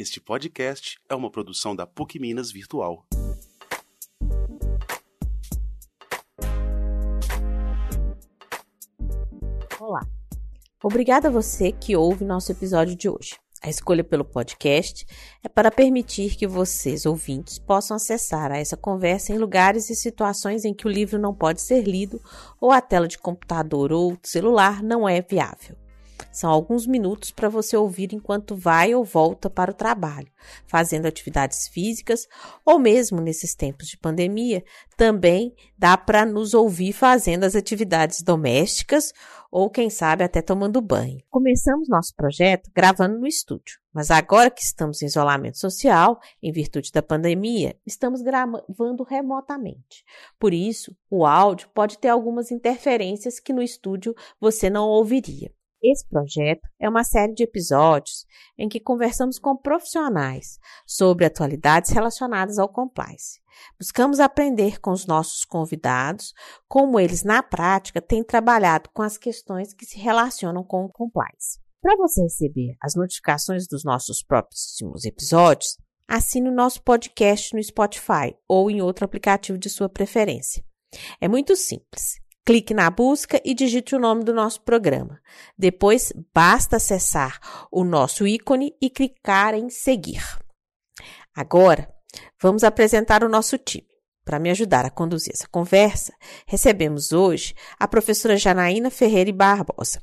Este podcast é uma produção da PUC Minas Virtual. Olá. Obrigada a você que ouve nosso episódio de hoje. A escolha pelo podcast é para permitir que vocês, ouvintes, possam acessar a essa conversa em lugares e situações em que o livro não pode ser lido ou a tela de computador ou celular não é viável. São alguns minutos para você ouvir enquanto vai ou volta para o trabalho, fazendo atividades físicas ou mesmo nesses tempos de pandemia, também dá para nos ouvir fazendo as atividades domésticas ou quem sabe até tomando banho. Começamos nosso projeto gravando no estúdio, mas agora que estamos em isolamento social, em virtude da pandemia, estamos gravando remotamente. Por isso, o áudio pode ter algumas interferências que no estúdio você não ouviria. Esse projeto é uma série de episódios em que conversamos com profissionais sobre atualidades relacionadas ao compliance. Buscamos aprender com os nossos convidados como eles, na prática, têm trabalhado com as questões que se relacionam com o compliance. Para você receber as notificações dos nossos próximos episódios, assine o nosso podcast no Spotify ou em outro aplicativo de sua preferência. É muito simples. Clique na busca e digite o nome do nosso programa. Depois, basta acessar o nosso ícone e clicar em seguir. Agora, vamos apresentar o nosso time. Para me ajudar a conduzir essa conversa, recebemos hoje a professora Janaína Ferreira Barbosa.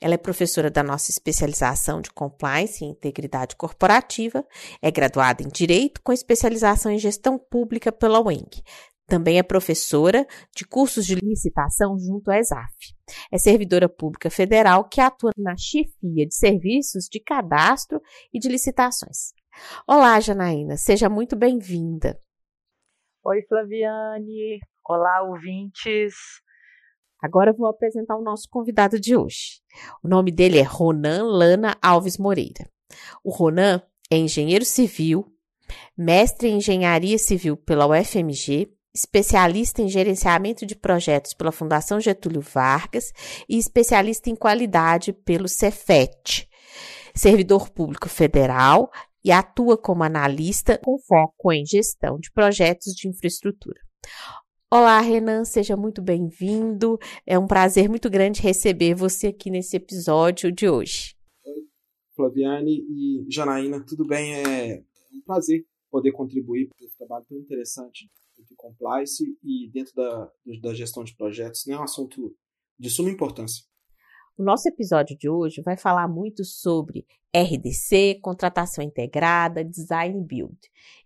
Ela é professora da nossa especialização de Compliance e Integridade Corporativa, é graduada em Direito com especialização em Gestão Pública pela UENG, também é professora de cursos de licitação junto à ESAF. É servidora pública federal que atua na chefia de serviços de cadastro e de licitações. Olá, Janaína, seja muito bem-vinda. Oi, Flaviane. Olá, ouvintes. Agora eu vou apresentar o nosso convidado de hoje. O nome dele é Ronan Lana Alves Moreira. O Ronan é engenheiro civil, mestre em engenharia civil pela UFMG, especialista em gerenciamento de projetos pela Fundação Getúlio Vargas e especialista em qualidade pelo Cefet, servidor público federal e atua como analista com foco em gestão de projetos de infraestrutura. Olá, Renan, seja muito bem-vindo. É um prazer muito grande receber você aqui nesse episódio de hoje. Flaviane e Janaína, tudo bem? É um prazer poder contribuir para esse trabalho tão interessante de compliance e dentro da, da gestão de projetos, né, é um assunto de suma importância. O nosso episódio de hoje vai falar muito sobre RDC, contratação integrada, design build.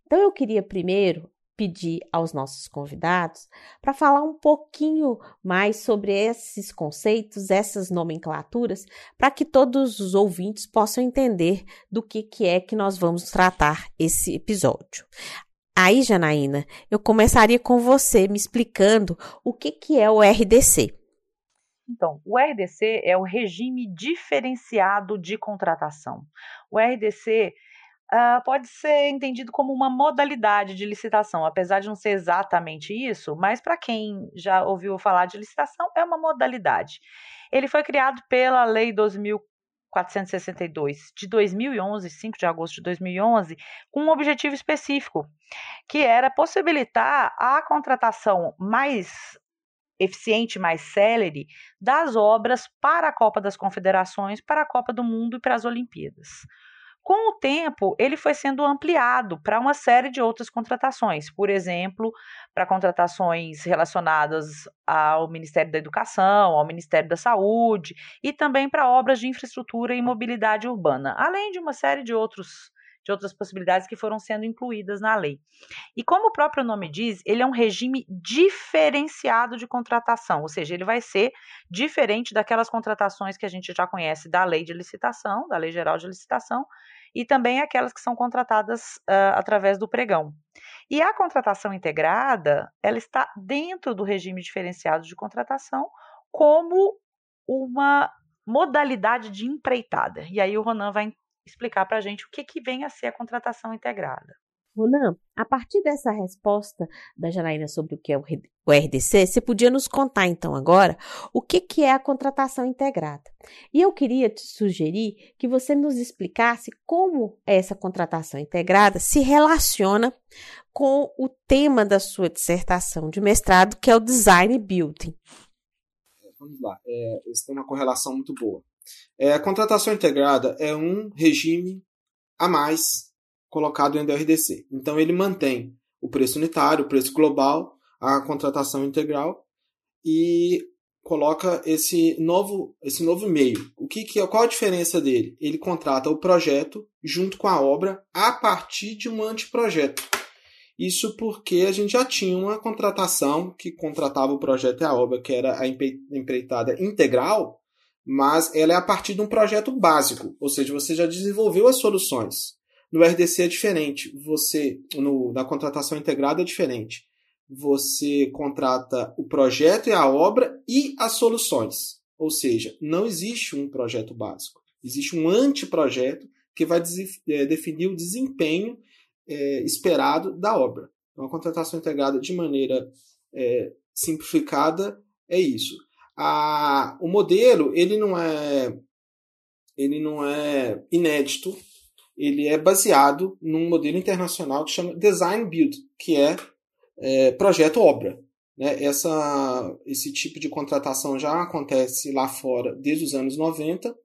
Então eu queria primeiro pedir aos nossos convidados para falar um pouquinho mais sobre esses conceitos, essas nomenclaturas, para que todos os ouvintes possam entender do que, que é que nós vamos tratar esse episódio. Aí, Janaína, eu começaria com você me explicando o que, que é o RDC. Então, o RDC é o regime diferenciado de contratação. O RDC uh, ah, pode ser entendido como uma modalidade de licitação, apesar de não ser exatamente isso, mas para quem já ouviu falar de licitação, é uma modalidade. Ele foi criado pela Lei 2000 462 de 2011, 5 de agosto de 2011, com um objetivo específico, que era possibilitar a contratação mais eficiente, mais célere das obras para a Copa das Confederações, para a Copa do Mundo e para as Olimpíadas. Com o tempo, ele foi sendo ampliado para uma série de outras contratações, por exemplo, para contratações relacionadas ao Ministério da Educação, ao Ministério da Saúde e também para obras de infraestrutura e mobilidade urbana, além de uma série de outros de outras possibilidades que foram sendo incluídas na lei. E como o próprio nome diz, ele é um regime diferenciado de contratação, ou seja, ele vai ser diferente daquelas contratações que a gente já conhece da lei de licitação, da lei geral de licitação, e também aquelas que são contratadas uh, através do pregão. E a contratação integrada, ela está dentro do regime diferenciado de contratação como uma modalidade de empreitada. E aí o Ronan vai explicar para a gente o que, que vem a ser a contratação integrada. Ronan, a partir dessa resposta da Janaína sobre o que é o RDC, você podia nos contar então agora o que, que é a contratação integrada. E eu queria te sugerir que você nos explicasse como essa contratação integrada se relaciona com o tema da sua dissertação de mestrado, que é o Design Building. Vamos lá, é, isso tem uma correlação muito boa. É, a contratação integrada é um regime a mais colocado em DRDC. Então ele mantém o preço unitário, o preço global, a contratação integral e coloca esse novo esse novo meio. O que, que é qual a diferença dele? Ele contrata o projeto junto com a obra a partir de um anteprojeto. Isso porque a gente já tinha uma contratação que contratava o projeto e a obra, que era a empreitada integral, mas ela é a partir de um projeto básico, ou seja, você já desenvolveu as soluções. No RDC é diferente. Você, no, na contratação integrada é diferente. Você contrata o projeto e a obra e as soluções. Ou seja, não existe um projeto básico. Existe um anteprojeto que vai é, definir o desempenho é, esperado da obra. Então, a contratação integrada de maneira é, simplificada é isso. A, o modelo ele não é ele não é inédito ele é baseado num modelo internacional que chama Design Build, que é, é projeto obra. Né? Essa, esse tipo de contratação já acontece lá fora desde os anos 90,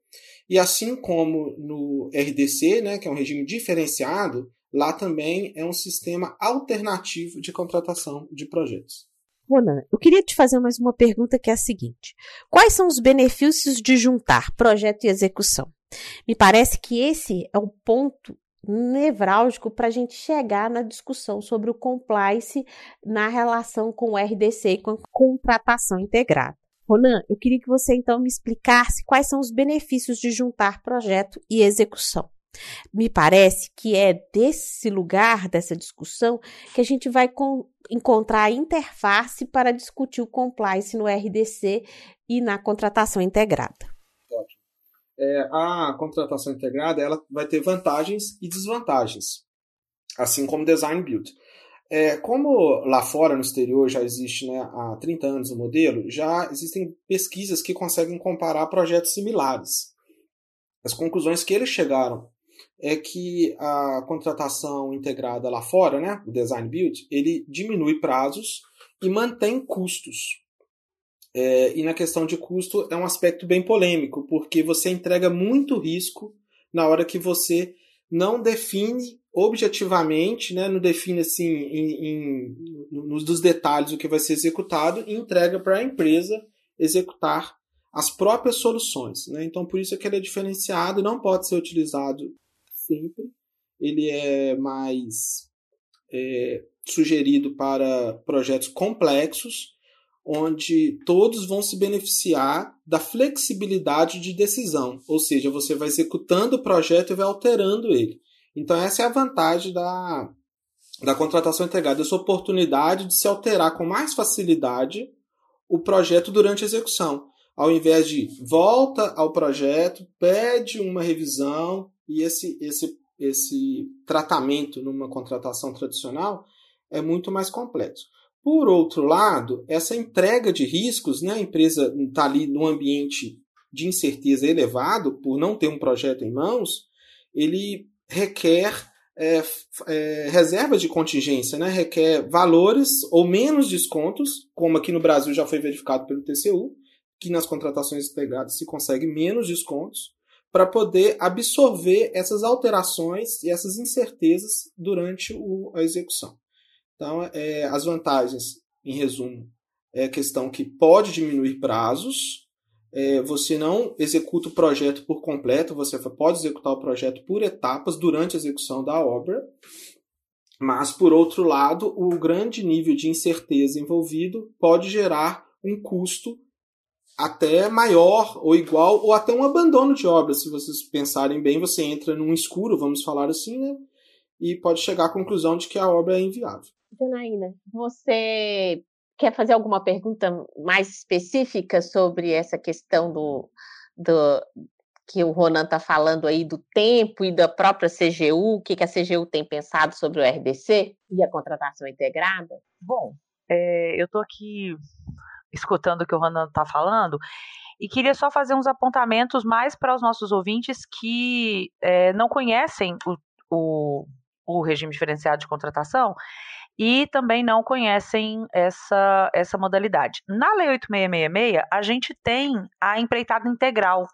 e assim como no RDC, né, que é um regime diferenciado, lá também é um sistema alternativo de contratação de projetos. Ronan, eu queria te fazer mais uma pergunta que é a seguinte: quais são os benefícios de juntar projeto e execução? Me parece que esse é o ponto nevrálgico para a gente chegar na discussão sobre o compliance na relação com o RDC e com a contratação integrada. Ronan, eu queria que você então me explicasse quais são os benefícios de juntar projeto e execução. Me parece que é desse lugar, dessa discussão, que a gente vai encontrar a interface para discutir o compliance no RDC e na contratação integrada é, a contratação integrada ela vai ter vantagens e desvantagens, assim como design build. É, como lá fora, no exterior, já existe né, há 30 anos o modelo, já existem pesquisas que conseguem comparar projetos similares. As conclusões que eles chegaram é que a contratação integrada lá fora, né, o design build, ele diminui prazos e mantém custos. É, e na questão de custo é um aspecto bem polêmico, porque você entrega muito risco na hora que você não define objetivamente, né, não define assim em, em, nos dos detalhes o que vai ser executado e entrega para a empresa executar as próprias soluções. Né? Então, por isso é que ele é diferenciado, não pode ser utilizado sempre. Ele é mais é, sugerido para projetos complexos onde todos vão se beneficiar da flexibilidade de decisão, ou seja, você vai executando o projeto e vai alterando ele. Então essa é a vantagem da, da contratação integrada, essa oportunidade de se alterar com mais facilidade o projeto durante a execução, ao invés de volta ao projeto, pede uma revisão e esse esse esse tratamento numa contratação tradicional é muito mais complexo. Por outro lado, essa entrega de riscos, né, a empresa está ali num ambiente de incerteza elevado, por não ter um projeto em mãos, ele requer é, é, reservas de contingência, né, requer valores ou menos descontos, como aqui no Brasil já foi verificado pelo TCU, que nas contratações integradas se consegue menos descontos, para poder absorver essas alterações e essas incertezas durante o, a execução. Então, é, as vantagens, em resumo, é a questão que pode diminuir prazos, é, você não executa o projeto por completo, você pode executar o projeto por etapas durante a execução da obra, mas, por outro lado, o grande nível de incerteza envolvido pode gerar um custo até maior ou igual, ou até um abandono de obra. Se vocês pensarem bem, você entra num escuro, vamos falar assim, né? e pode chegar à conclusão de que a obra é inviável. Janaína, você quer fazer alguma pergunta mais específica sobre essa questão do, do que o Ronan está falando aí do tempo e da própria CGU, o que, que a CGU tem pensado sobre o RDC e a contratação integrada? Bom, é, eu estou aqui escutando o que o Ronan está falando e queria só fazer uns apontamentos mais para os nossos ouvintes que é, não conhecem o, o, o regime diferenciado de contratação e também não conhecem essa, essa modalidade. Na Lei 8666, a gente tem a empreitada integral,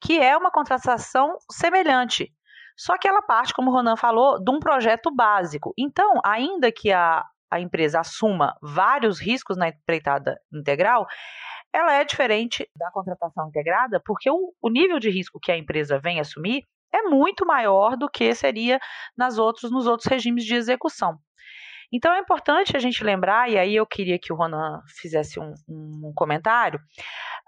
que é uma contratação semelhante. Só que ela parte, como o Ronan falou, de um projeto básico. Então, ainda que a, a empresa assuma vários riscos na empreitada integral, ela é diferente da contratação integrada, porque o, o nível de risco que a empresa vem assumir é muito maior do que seria nas outros, nos outros regimes de execução. Então é importante a gente lembrar, e aí eu queria que o Ronan fizesse um, um comentário,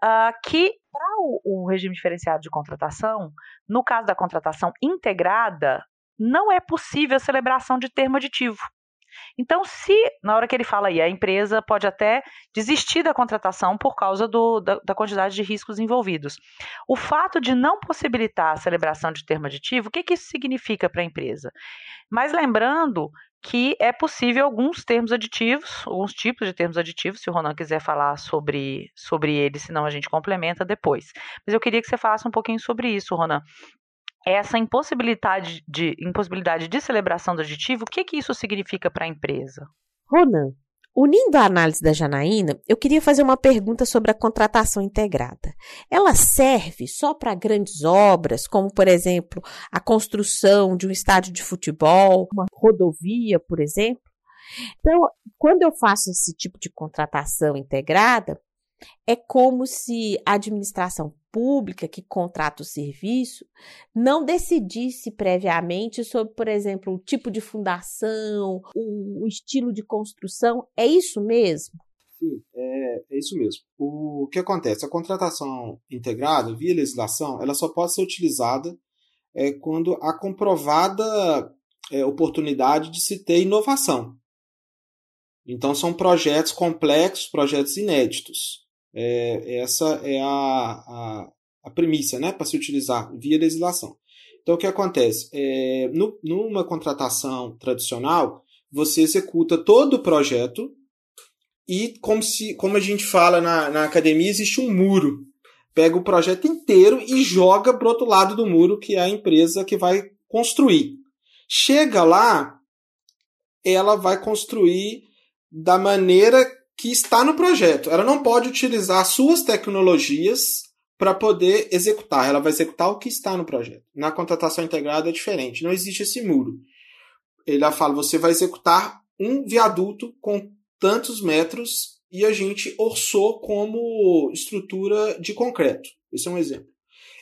uh, que para o, o regime diferenciado de contratação, no caso da contratação integrada, não é possível a celebração de termo aditivo. Então, se na hora que ele fala aí, a empresa pode até desistir da contratação por causa do, da, da, quantidade de riscos envolvidos. O fato de não possibilitar a celebração de termo aditivo, o que, que isso significa para a empresa? Mas lembrando que é possível alguns termos aditivos, alguns tipos de termos aditivos, se o Ronan quiser falar sobre, sobre eles, senão a gente complementa depois. Mas eu queria que você falasse um pouquinho sobre isso, Ronan. Essa impossibilidade de, impossibilidade de celebração do aditivo, o que, que isso significa para a empresa? Ronan, Unindo a análise da Janaína, eu queria fazer uma pergunta sobre a contratação integrada. Ela serve só para grandes obras, como, por exemplo, a construção de um estádio de futebol, uma rodovia, por exemplo? Então, quando eu faço esse tipo de contratação integrada, é como se a administração pública que contrata o serviço não decidisse previamente sobre, por exemplo, o tipo de fundação, o, estilo de construção. É isso mesmo? Sim, é, é, isso mesmo. O que acontece? A contratação integrada, via legislação, ela só pode ser utilizada é, quando há comprovada é, oportunidade de se ter inovação. Então, são projetos complexos, projetos inéditos. É, essa é a, a, a premissa né, para se utilizar via legislação. Então, o que acontece? É, no, numa contratação tradicional, você executa todo o projeto e, como, se, como a gente fala na, na academia, existe um muro. Pega o projeto inteiro e joga para outro lado do muro, que é a empresa que vai construir. Chega lá, ela vai construir da maneira que está no projeto. Ela não pode utilizar suas tecnologias para poder executar. Ela vai executar o que está no projeto. Na contratação integrada é diferente. Não existe esse muro. Ele fala: você vai executar um viaduto com tantos metros e a gente orçou como estrutura de concreto. Esse é um exemplo.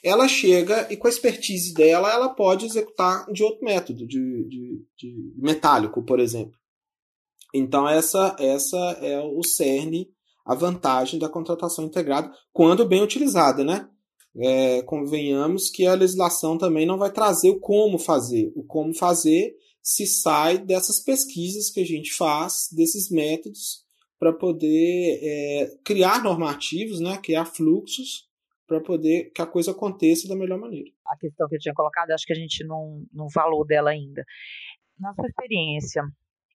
Ela chega e com a expertise dela, ela pode executar de outro método, de, de, de metálico, por exemplo. Então, essa, essa é o cerne, a vantagem da contratação integrada, quando bem utilizada, né? É, convenhamos que a legislação também não vai trazer o como fazer. O como fazer se sai dessas pesquisas que a gente faz, desses métodos, para poder é, criar normativos, né, criar fluxos, para poder que a coisa aconteça da melhor maneira. A questão que eu tinha colocado, acho que a gente não, não falou dela ainda. Na sua experiência,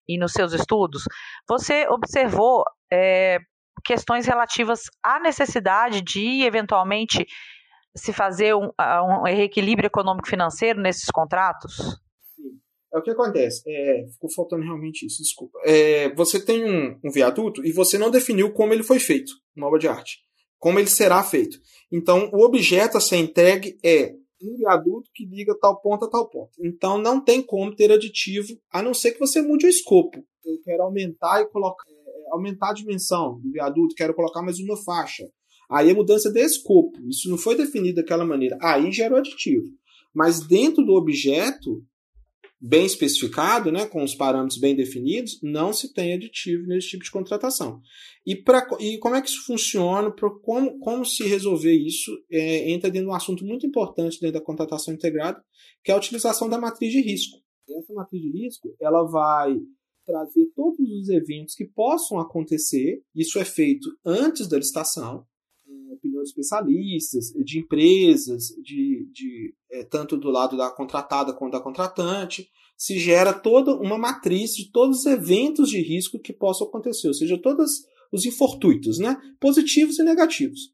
e nos seus estudos, você observou é, questões relativas à necessidade de, eventualmente, se fazer um, um reequilíbrio econômico-financeiro nesses contratos? É o que acontece. É, ficou faltando realmente isso, desculpa. É, você tem um, um, viaduto e você não definiu como ele foi feito na obra de arte. Como ele será feito. Então, o objeto a ser entregue é um viaduto que liga tal ponto a tal ponto. Então não tem como ter aditivo, a não ser que você mude o escopo. Eu quero aumentar e colocar, é, aumentar a dimensão do viaduto, quero colocar mais uma faixa. Aí a mudança de escopo, isso não foi definido daquela maneira. Aí gera o aditivo. Mas dentro do objeto, bem especificado, né, com os parâmetros bem definidos, não se tem aditivo nesse tipo de contratação. E, pra, e como é que isso funciona, pra, como, como se resolver isso, é, entra dentro de um assunto muito importante dentro da contratação integrada, que é a utilização da matriz de risco. Essa matriz de risco ela vai trazer todos os eventos que possam acontecer, isso é feito antes da licitação, opinião de especialistas, de empresas, de, de é, tanto do lado da contratada quanto da contratante, se gera toda uma matriz de todos os eventos de risco que possam acontecer, ou seja, todos os infortuitos, né? positivos e negativos.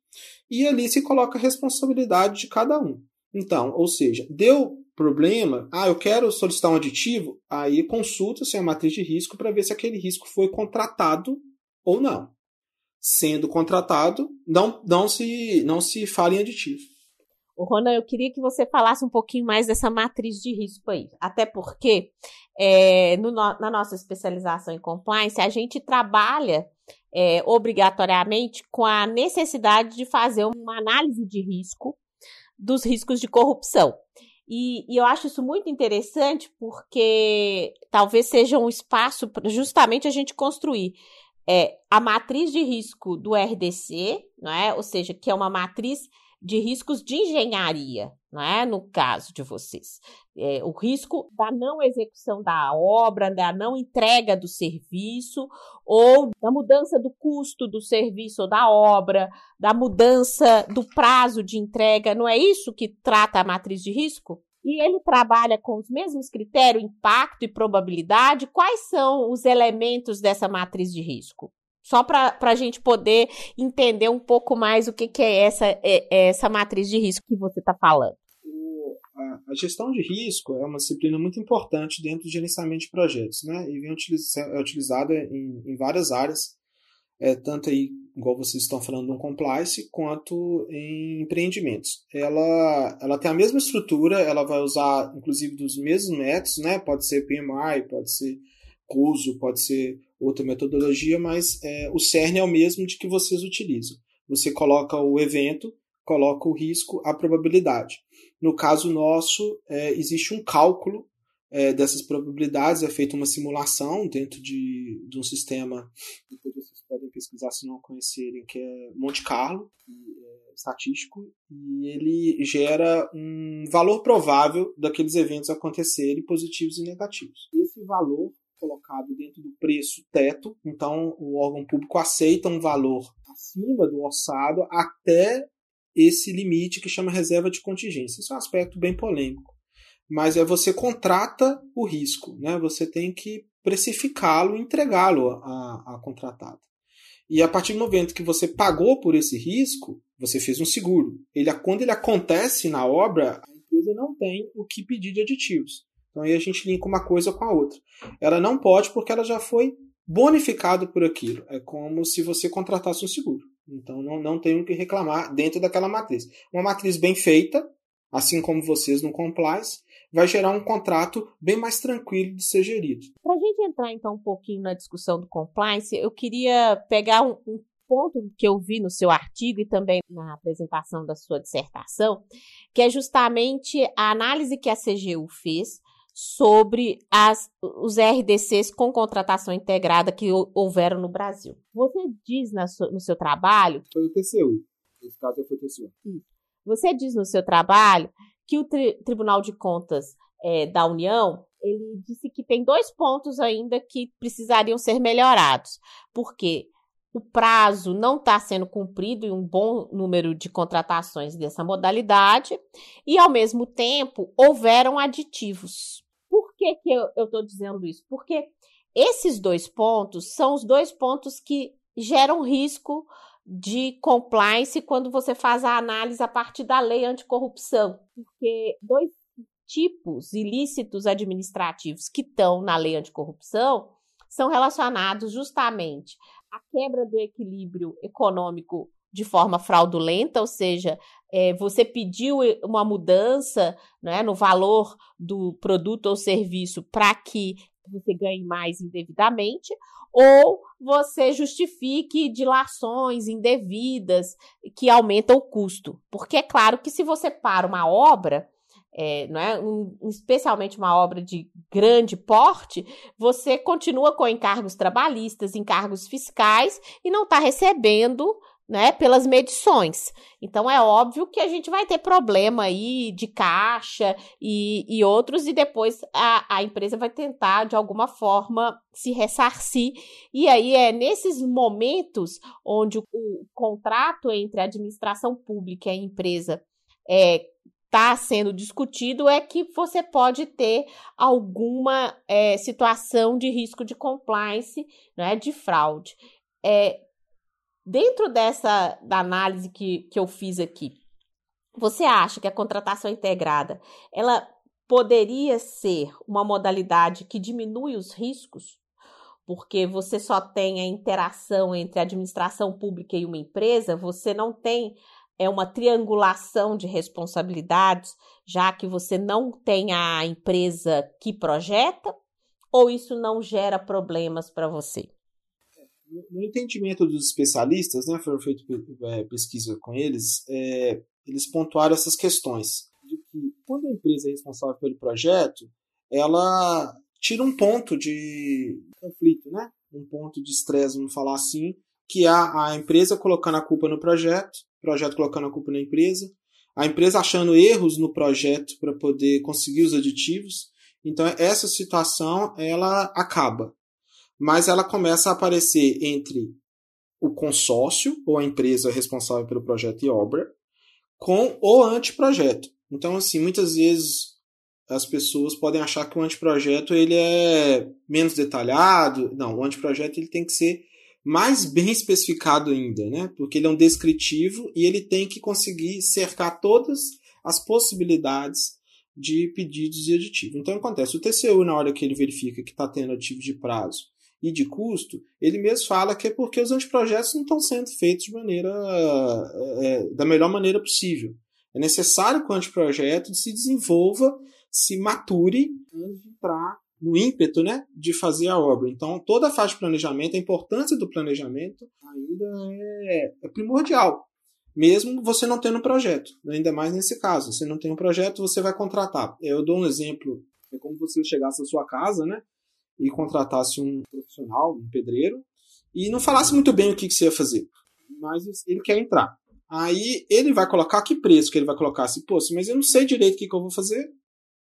E ali se coloca a responsabilidade de cada um. Então, ou seja, deu problema, ah, eu quero solicitar um aditivo, aí consulta-se a matriz de risco para ver se aquele risco foi contratado ou não. Sendo contratado, não, não, se, não se fala em aditivo. O Ronan, eu queria que você falasse um pouquinho mais dessa matriz de risco aí. Até porque, é, no, na nossa especialização em compliance, a gente trabalha é, obrigatoriamente com a necessidade de fazer uma análise de risco dos riscos de corrupção. E, e, eu acho isso muito interessante porque talvez seja um espaço para justamente a gente construir é, a matriz de risco do RDC, não é? ou seja, que é uma matriz de riscos de engenharia, não é? No caso de vocês, é, o risco da não execução da obra, da não entrega do serviço, ou da mudança do custo do serviço ou da obra, da mudança do prazo de entrega, não é isso que trata a matriz de risco? E ele trabalha com os mesmos critérios, impacto e probabilidade. Quais são os elementos dessa matriz de risco? Só para a gente poder entender um pouco mais o que, que é, essa, é, é essa matriz de risco que você está falando. A, gestão de risco é uma disciplina muito importante dentro do gerenciamento de projetos, né? E vem utiliz, é utilizada em, em várias áreas, é, tanto aí, igual vocês estão falando, no compliance, quanto em empreendimentos. Ela, ela tem a mesma estrutura, ela vai usar, inclusive, dos mesmos métodos, né? Pode ser PMI, pode ser CUSO, pode ser outra metodologia, mas é, o cerne é o mesmo de que vocês utilizam. Você coloca o evento, coloca o risco, a probabilidade. No caso nosso, é, existe um cálculo é, dessas probabilidades, é feita uma simulação dentro de, de um sistema, pesquisar se não conhecerem, que é Monte Carlo, é estatístico, e ele gera um valor provável daqueles eventos acontecerem, positivos e negativos. Esse valor colocado dentro do preço teto, então o órgão público aceita um valor acima do orçado até esse limite que chama reserva de contingência. Isso é um aspecto bem polêmico. Mas é você contrata o risco, né? Você tem que precificá-lo, entregá-lo à contratada. E a partir do momento que você pagou por esse risco, você fez um seguro. Ele, quando ele acontece na obra, a empresa não tem o que pedir de aditivos. Então aí a gente linka uma coisa com a outra. Ela não pode porque ela já foi bonificada por aquilo. É como se você contratasse um seguro. Então não, não tem o que reclamar dentro daquela matriz. Uma matriz bem feita, assim como vocês no Compliance, vai gerar um contrato bem mais tranquilo de ser gerido. Para a gente entrar então um pouquinho na discussão do Compliance, eu queria pegar um, um ponto que eu vi no seu artigo e também na apresentação da sua dissertação, que é justamente a análise que a CGU fez sobre as, os RDCs com contratação integrada que houveram no Brasil. Você diz no seu trabalho. Foi o TCU. Nesse caso foi o TCU. Você diz no seu trabalho que o tri Tribunal de Contas é, da União ele disse que tem dois pontos ainda que precisariam ser melhorados, porque o prazo não está sendo cumprido em um bom número de contratações dessa modalidade, e, ao mesmo tempo, houveram aditivos. Que, que eu estou dizendo isso? Porque esses dois pontos são os dois pontos que geram risco de compliance quando você faz a análise a partir da lei anticorrupção. Porque dois tipos ilícitos administrativos que estão na lei anticorrupção são relacionados justamente à quebra do equilíbrio econômico de forma fraudulenta, ou seja, é, você pediu uma mudança né, no valor do produto ou serviço para que você ganhe mais indevidamente, ou você justifique dilações indevidas que aumentam o custo. Porque é claro que se você para uma obra, é, não é? Um, especialmente uma obra de grande porte, você continua com encargos trabalhistas, encargos fiscais e não está recebendo né, pelas medições. Então é óbvio que a gente vai ter problema aí de caixa e, e outros, e depois a, a empresa vai tentar, de alguma forma, se ressarcir. E aí é nesses momentos onde o, o contrato entre a administração pública e a empresa é, está sendo discutido é que você pode ter alguma é, situação de risco de compliance, né, de fraude. É, Dentro dessa da análise que, que eu fiz aqui, você acha que a contratação integrada ela poderia ser uma modalidade que diminui os riscos? Porque você só tem a interação entre a administração pública e uma empresa, você não tem é uma triangulação de responsabilidades, já que você não tem a empresa que projeta, ou isso não gera problemas para você? No entendimento dos especialistas, né, foram feitas é, com eles, é, eles pontuaram essas questões. De que quando a empresa é responsável pelo projeto, ela tira um ponto de conflito, né? um ponto de estresse, vamos falar assim, que é a empresa colocando a culpa no projeto, o projeto colocando a culpa na empresa, a empresa achando erros no projeto para poder conseguir os aditivos. Então essa situação ela acaba mas ela começa a aparecer entre o consórcio, ou a empresa responsável pelo projeto e obra, com o anteprojeto. Então, assim, muitas vezes as pessoas podem achar que o anteprojeto ele é menos detalhado. Não, o anteprojeto ele tem que ser mais bem especificado ainda, né? Porque ele é um descritivo e ele tem que conseguir cercar todas as possibilidades de pedidos e aditivos. Então acontece, o TCU, na hora que ele verifica que está tendo aditivo de prazo e de custo, ele mesmo fala que é porque os anteprojetos não estão sendo feitos de maneira é, da melhor maneira possível. É necessário que o anteprojeto se desenvolva, se mature antes de entrar no ímpeto né, de fazer a obra. Então, toda a fase de planejamento, a importância do planejamento ainda é, é primordial. Mesmo você não tendo um projeto, ainda mais nesse caso. Você não tem um projeto, você vai contratar. Eu dou um exemplo, é como você chegasse à sua casa, né? E contratasse um profissional, um pedreiro, e não falasse muito bem o que, que você ia fazer. Mas ele quer entrar. Aí ele vai colocar que preço que ele vai colocar? Assim, Pô, mas eu não sei direito o que, que eu vou fazer.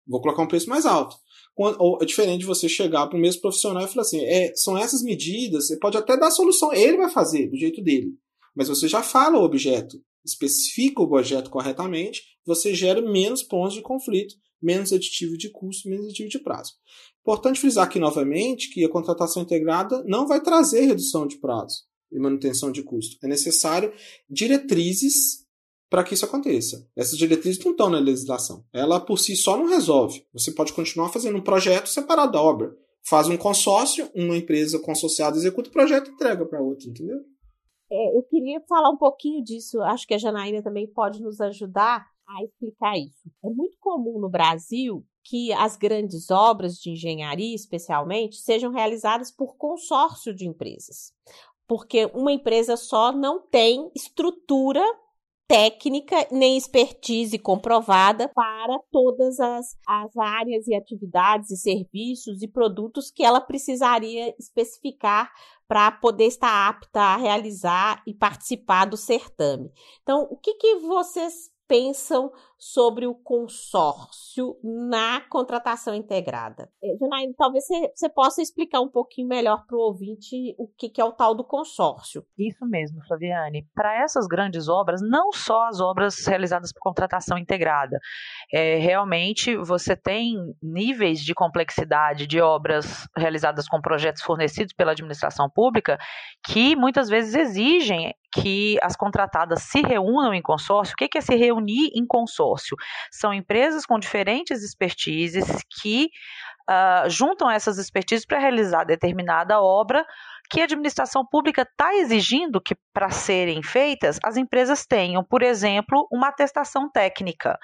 Vou colocar um preço mais alto. Ou é diferente de você chegar para o mesmo profissional e falar assim: é, são essas medidas, você pode até dar a solução, ele vai fazer do jeito dele. Mas você já fala o objeto, especifica o objeto corretamente, você gera menos pontos de conflito, menos aditivo de custo, menos aditivo de prazo. Importante frisar aqui novamente que a contratação integrada não vai trazer redução de prazo e manutenção de custo. É necessário diretrizes para que isso aconteça. Essas diretrizes não estão na legislação. Ela por si só não resolve. Você pode continuar fazendo um projeto separado da obra. Faz um consórcio, uma empresa consorciada executa o projeto e entrega para outra, entendeu? É, eu queria falar um pouquinho disso. Acho que a Janaína também pode nos ajudar a explicar isso. É muito comum no Brasil que as grandes obras de engenharia, especialmente, sejam realizadas por consórcio de empresas. Porque uma empresa só não tem estrutura técnica nem expertise comprovada para todas as, as áreas e atividades e serviços e produtos que ela precisaria especificar para poder estar apta a realizar e participar do certame. Então, o que, que vocês pensam sobre o consórcio na contratação integrada. É, Janaína, talvez você possa explicar um pouquinho melhor para o ouvinte o que, que é o tal do consórcio. Isso mesmo, Flaviane. Para essas grandes obras, não só as obras realizadas por contratação integrada, é, realmente você tem níveis de complexidade de obras realizadas com projetos fornecidos pela administração pública que muitas vezes exigem que as contratadas se reúnam em consórcio. O que é se reunir em consórcio? São empresas com diferentes expertises que uh, juntam essas expertises para realizar determinada obra que a administração pública está exigindo que, para serem feitas, as empresas tenham, por exemplo, uma atestação técnica.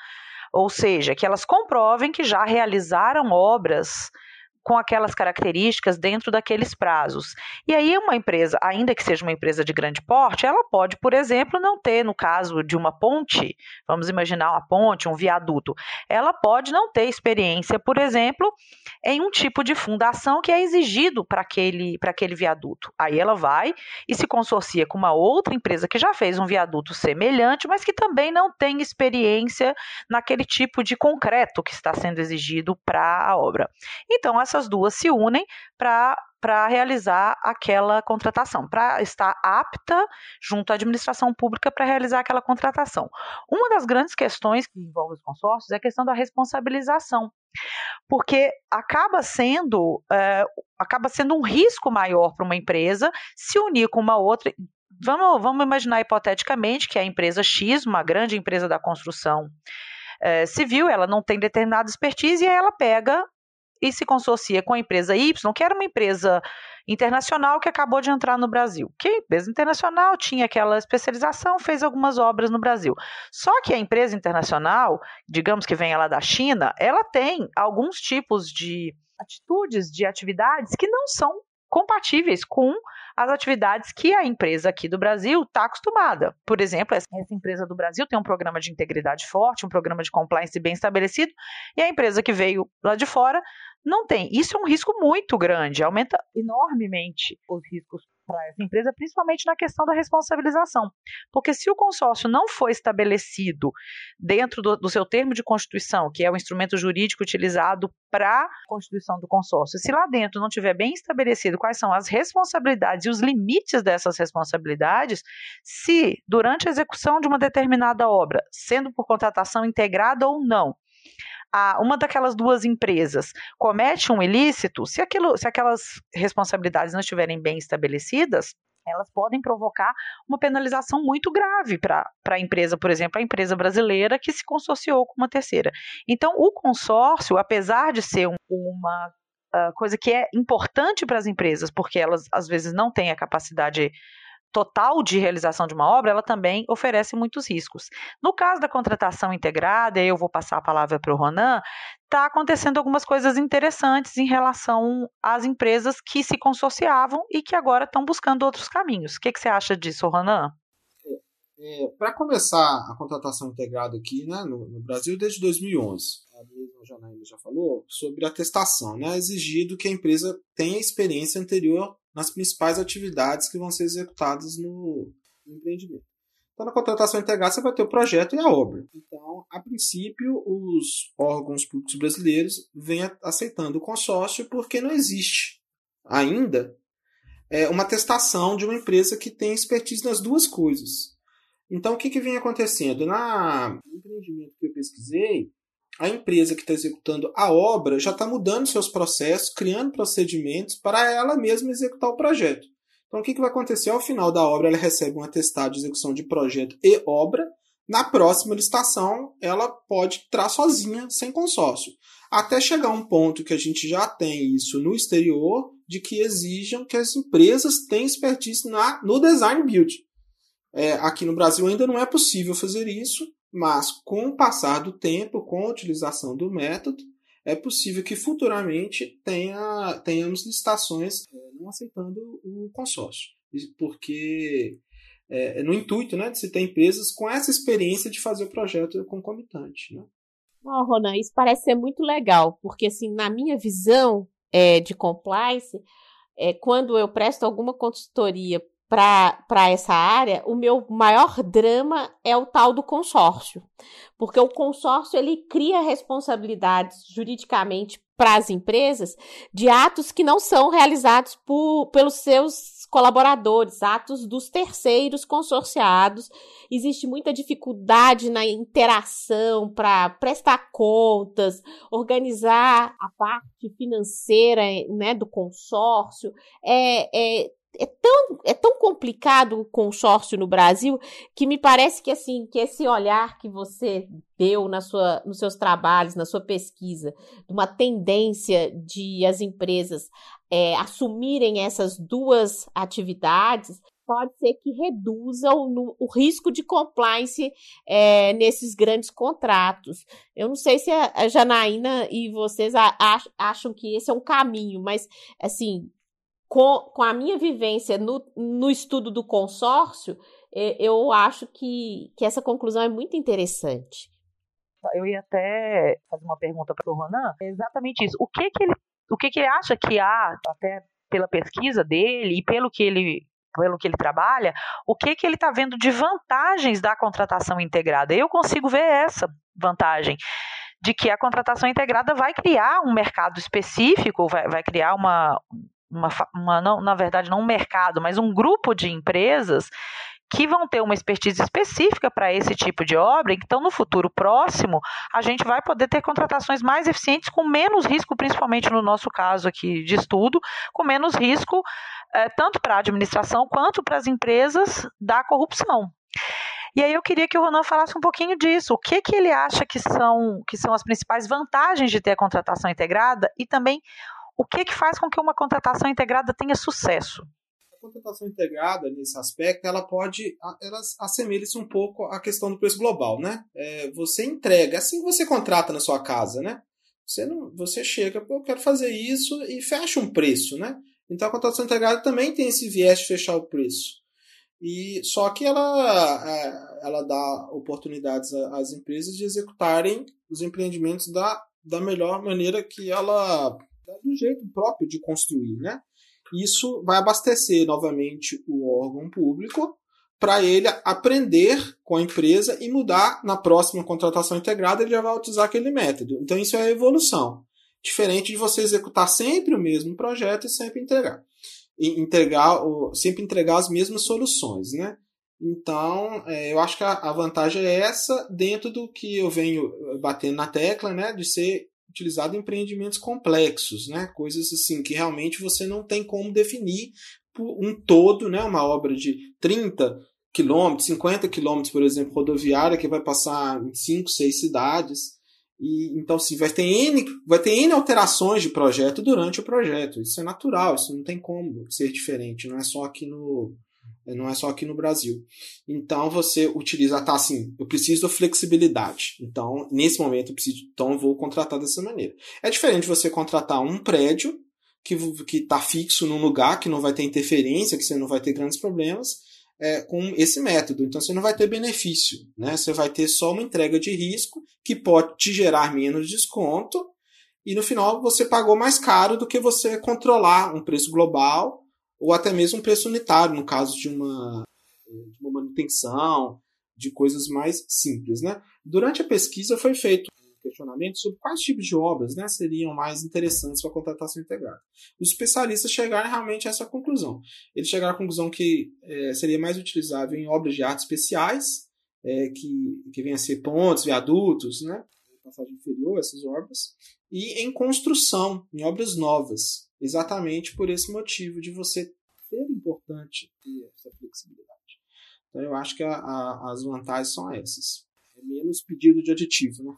Ou seja, que elas comprovem que já realizaram obras com aquelas características dentro daqueles prazos. E aí, uma empresa, ainda que seja uma empresa de grande porte, ela pode, por exemplo, não ter, no caso de uma ponte, vamos imaginar uma ponte, um viaduto, ela pode não ter experiência, por exemplo, em um tipo de fundação que é exigido para aquele, aquele viaduto. Aí ela vai e se consorcia com uma outra empresa que já fez um viaduto semelhante, mas que também não tem experiência naquele tipo de concreto que está sendo exigido para a obra. Então, essas duas se unem para para realizar aquela contratação, para estar apta junto à administração pública para realizar aquela contratação. Uma das grandes questões que envolve os consórcios é a questão da responsabilização, porque acaba sendo é, acaba sendo um risco maior para uma empresa se unir com uma outra. Vamos, vamos imaginar hipoteticamente que a empresa X, uma grande empresa da construção é, civil, ela não tem determinada expertise e aí ela pega e se consorcia com a empresa Y, que era uma empresa internacional que acabou de entrar no Brasil. Que empresa internacional tinha aquela especialização, fez algumas obras no Brasil. Só que a empresa internacional, digamos que venha lá da China, ela tem alguns tipos de atitudes, de atividades que não são compatíveis com as atividades que a empresa aqui do Brasil está acostumada. Por exemplo, essa empresa do Brasil tem um programa de integridade forte, um programa de compliance bem estabelecido, e a empresa que veio lá de fora não tem. Isso é um risco muito grande, aumenta enormemente os riscos para essa empresa, principalmente na questão da responsabilização. Porque se o consórcio não foi estabelecido dentro do, do seu termo de constituição, que é o instrumento jurídico utilizado para a constituição do consórcio, se lá dentro não tiver bem estabelecido quais são as responsabilidades e os limites dessas responsabilidades, se durante a execução de uma determinada obra, sendo por contratação integrada ou não, a, uma daquelas duas empresas comete um ilícito, se, aquilo, se aquelas responsabilidades não estiverem bem estabelecidas, elas podem provocar uma penalização muito grave para a empresa, por exemplo, a empresa brasileira que se consorciou com uma terceira. Então, o consórcio, apesar de ser um, uma uh, coisa que é importante para as empresas, porque elas às vezes não têm a capacidade total de realização de uma obra, ela também oferece muitos riscos. No caso da contratação integrada, eu vou passar a palavra para o Ronan, está acontecendo algumas coisas interessantes em relação às empresas que se consorciavam e que agora estão buscando outros caminhos. O que, que você acha disso, Ronan? É, Para começar a contratação integrada aqui né, no, no Brasil desde 2011, a mesma Janaína já falou sobre atestação, né, exigido que a empresa tenha experiência anterior nas principais atividades que vão ser executadas no, no empreendimento. Então, na contratação integrada, você vai ter o projeto e a obra. Então, a princípio, os órgãos públicos brasileiros vêm aceitando o consórcio porque não existe ainda é, uma atestação de uma empresa que tem expertise nas duas coisas. Então, o que, que vem acontecendo? Na, no empreendimento que eu pesquisei, a empresa que está executando a obra já está mudando seus processos, criando procedimentos para ela mesma executar o projeto. Então, o que, que vai acontecer? Ao final da obra, ela recebe um atestado de execução de projeto e obra. Na próxima licitação, ela pode entrar sozinha, sem consórcio. Até chegar um ponto que a gente já tem isso no exterior, de que exijam que as empresas tenham expertise na, no design build. É, aqui no Brasil ainda não é possível fazer isso, mas com o passar do tempo, com a utilização do método, é possível que futuramente tenha, tenhamos licitações é, não aceitando o consórcio, porque é, é, no intuito né, de se ter empresas com essa experiência de fazer o projeto concomitante. Né? Oh, Ronan, isso parece ser muito legal, porque assim, na minha visão é, de compliance, é, quando eu presto alguma consultoria para essa área, o meu maior drama é o tal do consórcio. Porque o consórcio ele cria responsabilidades juridicamente para as empresas de atos que não são realizados por, pelos seus colaboradores, atos dos terceiros consorciados. Existe muita dificuldade na interação para prestar contas, organizar a parte financeira né, do consórcio. É, é é tão, é tão complicado o consórcio no Brasil que me parece que assim que esse olhar que você deu na sua, nos seus trabalhos, na sua pesquisa, uma tendência de as empresas é, assumirem essas duas atividades, pode ser que reduza o, o risco de compliance é, nesses grandes contratos. Eu não sei se a, Janaína e vocês acham que esse é um caminho, mas assim, com, com a minha vivência no, no estudo do consórcio, é, eu acho que, que essa conclusão é muito interessante. Eu ia até fazer uma pergunta para o Ronan, é exatamente isso. O que que ele, o que que ele acha que há, até pela pesquisa dele e pelo que ele pelo que ele trabalha, o que que ele está vendo de vantagens da contratação integrada? Eu consigo ver essa vantagem de que a contratação integrada vai criar um mercado específico, vai, vai criar uma, uma, uma não, na verdade, não um mercado, mas um grupo de empresas que vão ter uma expertise específica para esse tipo de obra, então no futuro próximo a gente vai poder ter contratações mais eficientes com menos risco, principalmente no nosso caso aqui de estudo, com menos risco é, tanto para a administração quanto para as empresas da corrupção. E aí eu queria que o Ronan falasse um pouquinho disso. O que, que ele acha que são, que são as principais vantagens de ter a contratação integrada e também o que, que faz com que uma contratação integrada tenha sucesso? contratação integrada, nesse aspecto, ela pode, ela assemelha-se um pouco à questão do preço global, né? É, você entrega, assim você contrata na sua casa, né? Você, não, você chega, eu quero fazer isso e fecha um preço, né? Então a contratação integrada também tem esse viés de fechar o preço. E só que ela, é, ela dá oportunidades às empresas de executarem os empreendimentos da, da melhor maneira que ela do jeito próprio de construir, né? Isso vai abastecer novamente o órgão público para ele aprender com a empresa e mudar na próxima contratação integrada, ele já vai utilizar aquele método. Então isso é evolução. Diferente de você executar sempre o mesmo projeto e sempre entregar. E entregar sempre entregar as mesmas soluções, né? Então, é, eu acho que a, vantagem é essa dentro do que eu venho batendo na tecla, né? De ser utilizado em empreendimentos complexos, né? Coisas assim que realmente você não tem como definir um todo, né? Uma obra de 30 quilômetros, 50 quilômetros, por exemplo, rodoviária que vai passar em 5, 6 cidades. E, então, sim, vai ter, N, vai ter N alterações de projeto durante o projeto. Isso é natural, isso não tem como ser diferente. Não é só aqui no, não é só aqui no Brasil. Então você utiliza, tá assim, eu preciso de flexibilidade. Então, nesse momento eu preciso, então eu vou contratar dessa maneira. É diferente você contratar um prédio que que está fixo num lugar que não vai ter interferência, que você não vai ter grandes problemas, é, com esse método. Então você não vai ter benefício, né? Você vai ter só uma entrega de risco que pode te gerar menos desconto e no final você pagou mais caro do que você controlar um preço global ou até mesmo um preço unitário, no caso de uma, de uma manutenção, de coisas mais simples. Né? Durante a pesquisa foi feito um questionamento sobre quais tipos de obras né, seriam mais interessantes para a contratação integrada. Os especialistas chegaram realmente a essa conclusão. Eles chegaram à conclusão que é, seria mais utilizável em obras de arte especiais, é, que, que venham a ser pontes, viadutos, né, passagem inferior, essas obras, e em construção, em obras novas, exatamente por esse motivo de você ser importante ter essa flexibilidade. Então eu acho que a, a, as vantagens são essas. É menos pedido de aditivo, né?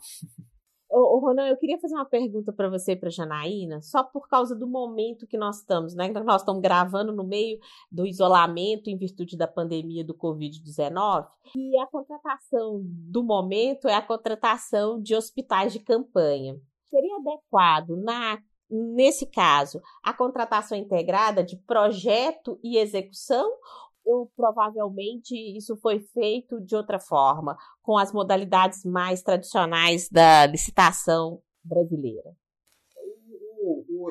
Ô, Ronan, eu queria fazer uma pergunta para você e para Janaína, só por causa do momento que nós estamos, né? Nós estamos gravando no meio do isolamento em virtude da pandemia do Covid-19, e a contratação do momento é a contratação de hospitais de campanha. Seria adequado na nesse caso, a contratação integrada de projeto e execução, ou provavelmente isso foi feito de outra forma, com as modalidades mais tradicionais da licitação brasileira?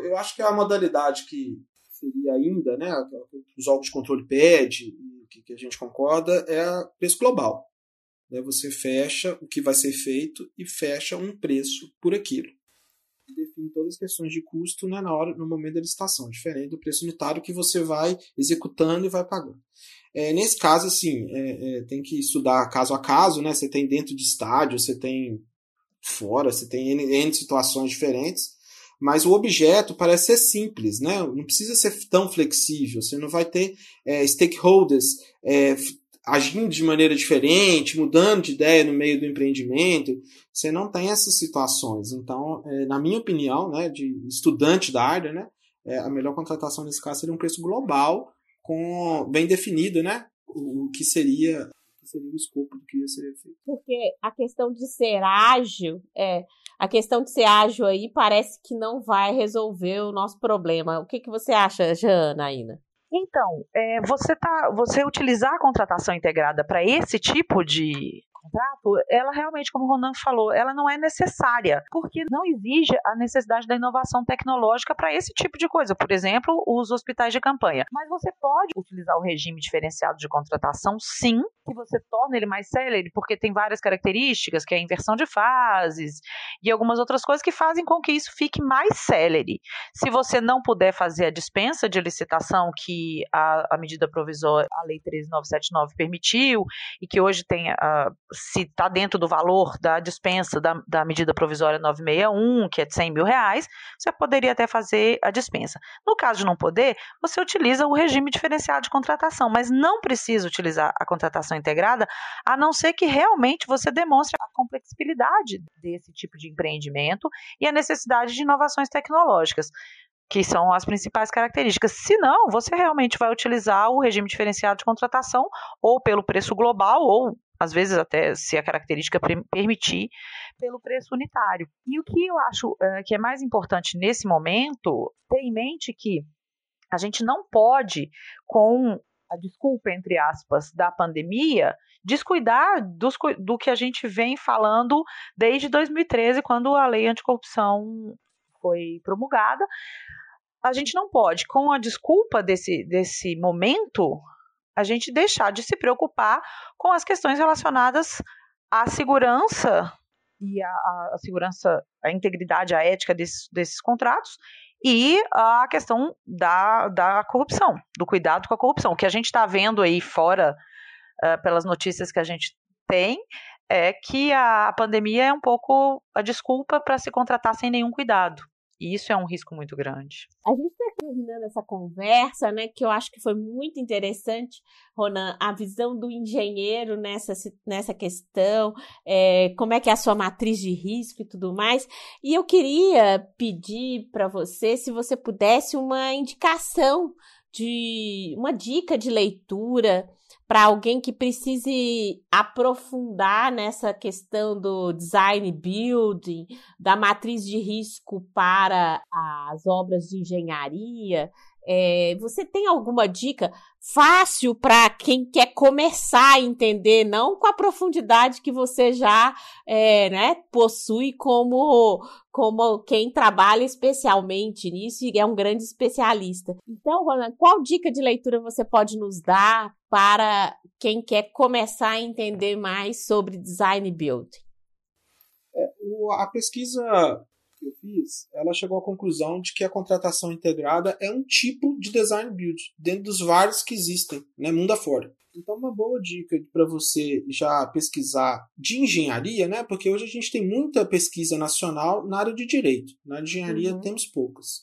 Eu acho que a modalidade que seria ainda, né, os órgãos de controle pede, que a gente concorda, é a preço global. Né, você fecha o que vai ser feito e fecha um preço por aquilo define todas as questões de custo né, na hora, no momento da licitação, diferente do preço unitário que você vai executando e vai pagando. É, nesse caso, assim, é, é, tem que estudar caso a caso, né? Você tem dentro de estádio, você tem fora, você tem N, N situações diferentes, mas o objeto parece ser simples, né? Não precisa ser tão flexível, você não vai ter é, stakeholders é, agindo de maneira diferente, mudando de ideia no meio do empreendimento. Você não tem essas situações. Então, é, na minha opinião, né, de estudante da área, né, é, a melhor contratação nesse caso seria um preço global com bem definido, né? O, o que seria que seria o escopo do que ia ser feito. Porque a questão de ser ágil, é, a questão de ser ágil aí parece que não vai resolver o nosso problema. O que, que você acha, Janaína? Então, é, você, tá, você utilizar a contratação integrada para esse tipo de contrato, ela realmente, como o Ronan falou, ela não é necessária, porque não exige a necessidade da inovação tecnológica para esse tipo de coisa. Por exemplo, os hospitais de campanha. Mas você pode utilizar o regime diferenciado de contratação, sim, que você torna ele mais célere, porque tem várias características, que é a inversão de fases e algumas outras coisas que fazem com que isso fique mais célere. Se você não puder fazer a dispensa de licitação que a, a medida provisória, a Lei 13979 permitiu, e que hoje tem a, se está dentro do valor da dispensa da, da medida provisória 961, que é de 100 mil reais, você poderia até fazer a dispensa. No caso de não poder, você utiliza o regime diferenciado de contratação, mas não precisa utilizar a contratação integrada, a não ser que realmente você demonstre a complexibilidade desse tipo de empreendimento e a necessidade de inovações tecnológicas que são as principais características. Se não, você realmente vai utilizar o regime diferenciado de contratação ou pelo preço global ou às vezes até se a característica permitir, pelo preço unitário. E o que eu acho uh, que é mais importante nesse momento, ter em mente que a gente não pode, com a desculpa, entre aspas, da pandemia, descuidar dos, do que a gente vem falando desde 2013, quando a lei anticorrupção foi promulgada. A gente não pode, com a desculpa desse, desse momento, a gente deixar de se preocupar com as questões relacionadas à segurança e a segurança, a integridade, a ética desses, desses contratos e a questão da, da corrupção, do cuidado com a corrupção. O que a gente está vendo aí fora, uh, pelas notícias que a gente tem, é que a pandemia é um pouco a desculpa para se contratar sem nenhum cuidado. E isso é um risco muito grande. A gente terminando essa conversa, né? Que eu acho que foi muito interessante, Ronan, a visão do engenheiro nessa, nessa questão, é, como é que é a sua matriz de risco e tudo mais. E eu queria pedir para você se você pudesse uma indicação de uma dica de leitura para alguém que precise aprofundar nessa questão do design building, da matriz de risco para as obras de engenharia. É, você tem alguma dica fácil para quem quer começar a entender, não com a profundidade que você já é, né, possui como, como quem trabalha especialmente nisso e é um grande especialista. Então, qual dica de leitura você pode nos dar para quem quer começar a entender mais sobre design building? É, a pesquisa que eu fiz, ela chegou à conclusão de que a contratação integrada é um tipo de design build, dentro dos vários que existem, né, mundo afora. Então, uma boa dica para você já pesquisar de engenharia, né? Porque hoje a gente tem muita pesquisa nacional na área de direito. Na engenharia uhum. temos poucas.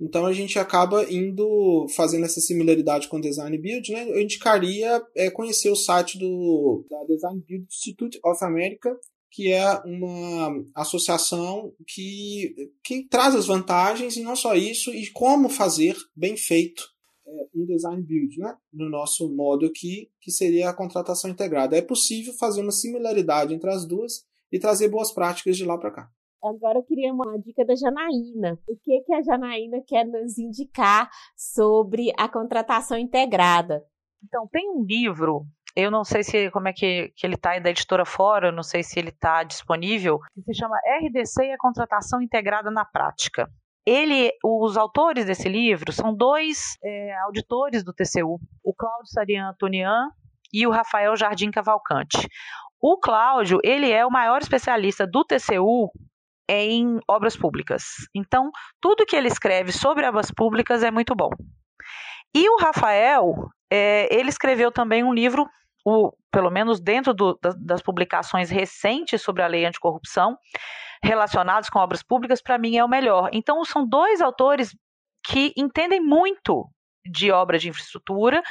Então a gente acaba indo fazendo essa similaridade com o Design Build, né? Eu indicaria é, conhecer o site do da Design Build Institute of America, que é uma associação que, que traz as vantagens e não só isso, e como fazer bem feito é, um design build, né? no nosso modo aqui, que seria a contratação integrada. É possível fazer uma similaridade entre as duas e trazer boas práticas de lá para cá. Agora eu queria uma dica da Janaína. O que, que a Janaína quer nos indicar sobre a contratação integrada? Então, tem um livro eu não sei se como é que, que ele está da editora fora, não sei se ele está disponível, se chama RDC e a contratação integrada na prática. Ele, os autores desse livro são dois é, auditores do TCU, o Cláudio Sarian Antonian e o Rafael Jardim Cavalcante. O Cláudio, ele é o maior especialista do TCU em obras públicas. Então, tudo que ele escreve sobre obras públicas é muito bom. E o Rafael, é, ele escreveu também um livro o, pelo menos dentro do, das publicações recentes sobre a lei anticorrupção, relacionados com obras públicas, para mim é o melhor. Então, são dois autores que entendem muito de obra de infraestrutura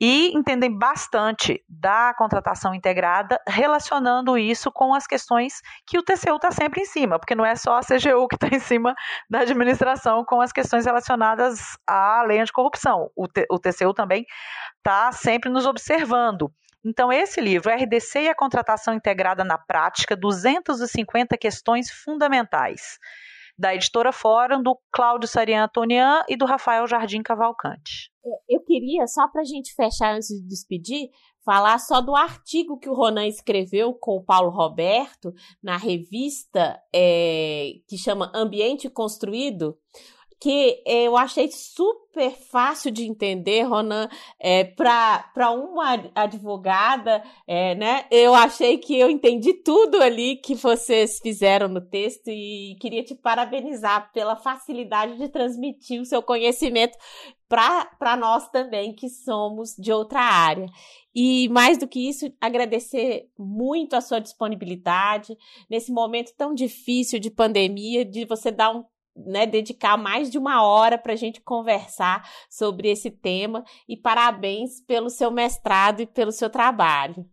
e entendem bastante da contratação integrada, relacionando isso com as questões que o TCU está sempre em cima, porque não é só a CGU que está em cima da administração com as questões relacionadas à lei anticorrupção. O, o TCU também está sempre nos observando. Então, esse livro, RDC e a Contratação Integrada na Prática, 250 questões fundamentais, da editora Fórum, do Cláudio Sarian Antonian e do Rafael Jardim Cavalcante. É, eu queria, só para a gente fechar antes de despedir, falar só do artigo que o Ronan escreveu com o Paulo Roberto na revista é, que chama Ambiente Construído que eu achei super fácil de entender, Ronan, é, para uma advogada, é, né? Eu achei que eu entendi tudo ali que vocês fizeram no texto e queria te parabenizar pela facilidade de transmitir o seu conhecimento para nós também que somos de outra área. E mais do que isso, agradecer muito a sua disponibilidade nesse momento tão difícil de pandemia, de você dar um né, dedicar mais de uma hora para a gente conversar sobre esse tema e parabéns pelo seu mestrado e pelo seu trabalho.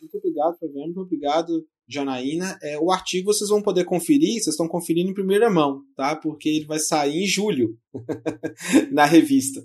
Muito obrigado, Fabiano. Muito obrigado, Janaína. É, o artigo vocês vão poder conferir, vocês estão conferindo em primeira mão, tá? Porque ele vai sair em julho na revista.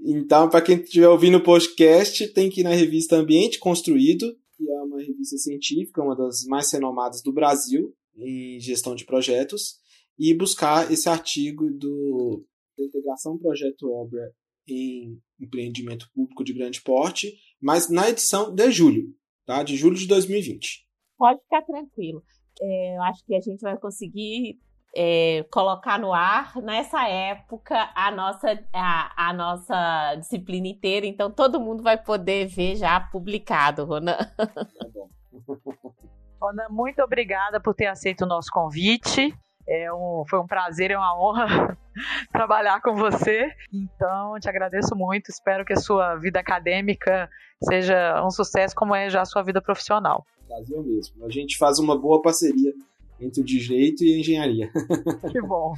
Então, para quem estiver ouvindo o podcast, tem que ir na revista Ambiente Construído, que é uma revista científica, uma das mais renomadas do Brasil em gestão de projetos e buscar esse artigo do, da integração projeto-obra em empreendimento público de grande porte, mas na edição de julho, tá? de julho de 2020. Pode ficar tranquilo. É, eu acho que a gente vai conseguir é, colocar no ar nessa época a nossa, a, a, nossa disciplina inteira, então todo mundo vai poder ver já publicado, Ronan. Tá bom. Ronan, muito obrigada por ter aceito o nosso convite. É um, foi um prazer, é uma honra trabalhar com você. Então, te agradeço muito. Espero que a sua vida acadêmica seja um sucesso, como é já a sua vida profissional. Prazer mesmo. A gente faz uma boa parceria entre o direito e a engenharia. Que bom.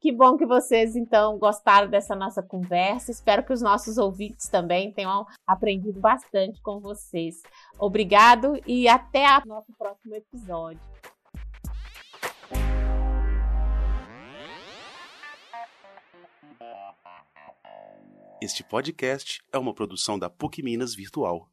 Que bom que vocês, então, gostaram dessa nossa conversa. Espero que os nossos ouvintes também tenham aprendido bastante com vocês. Obrigado e até o nosso próximo episódio. Este podcast é uma produção da PUC Minas Virtual.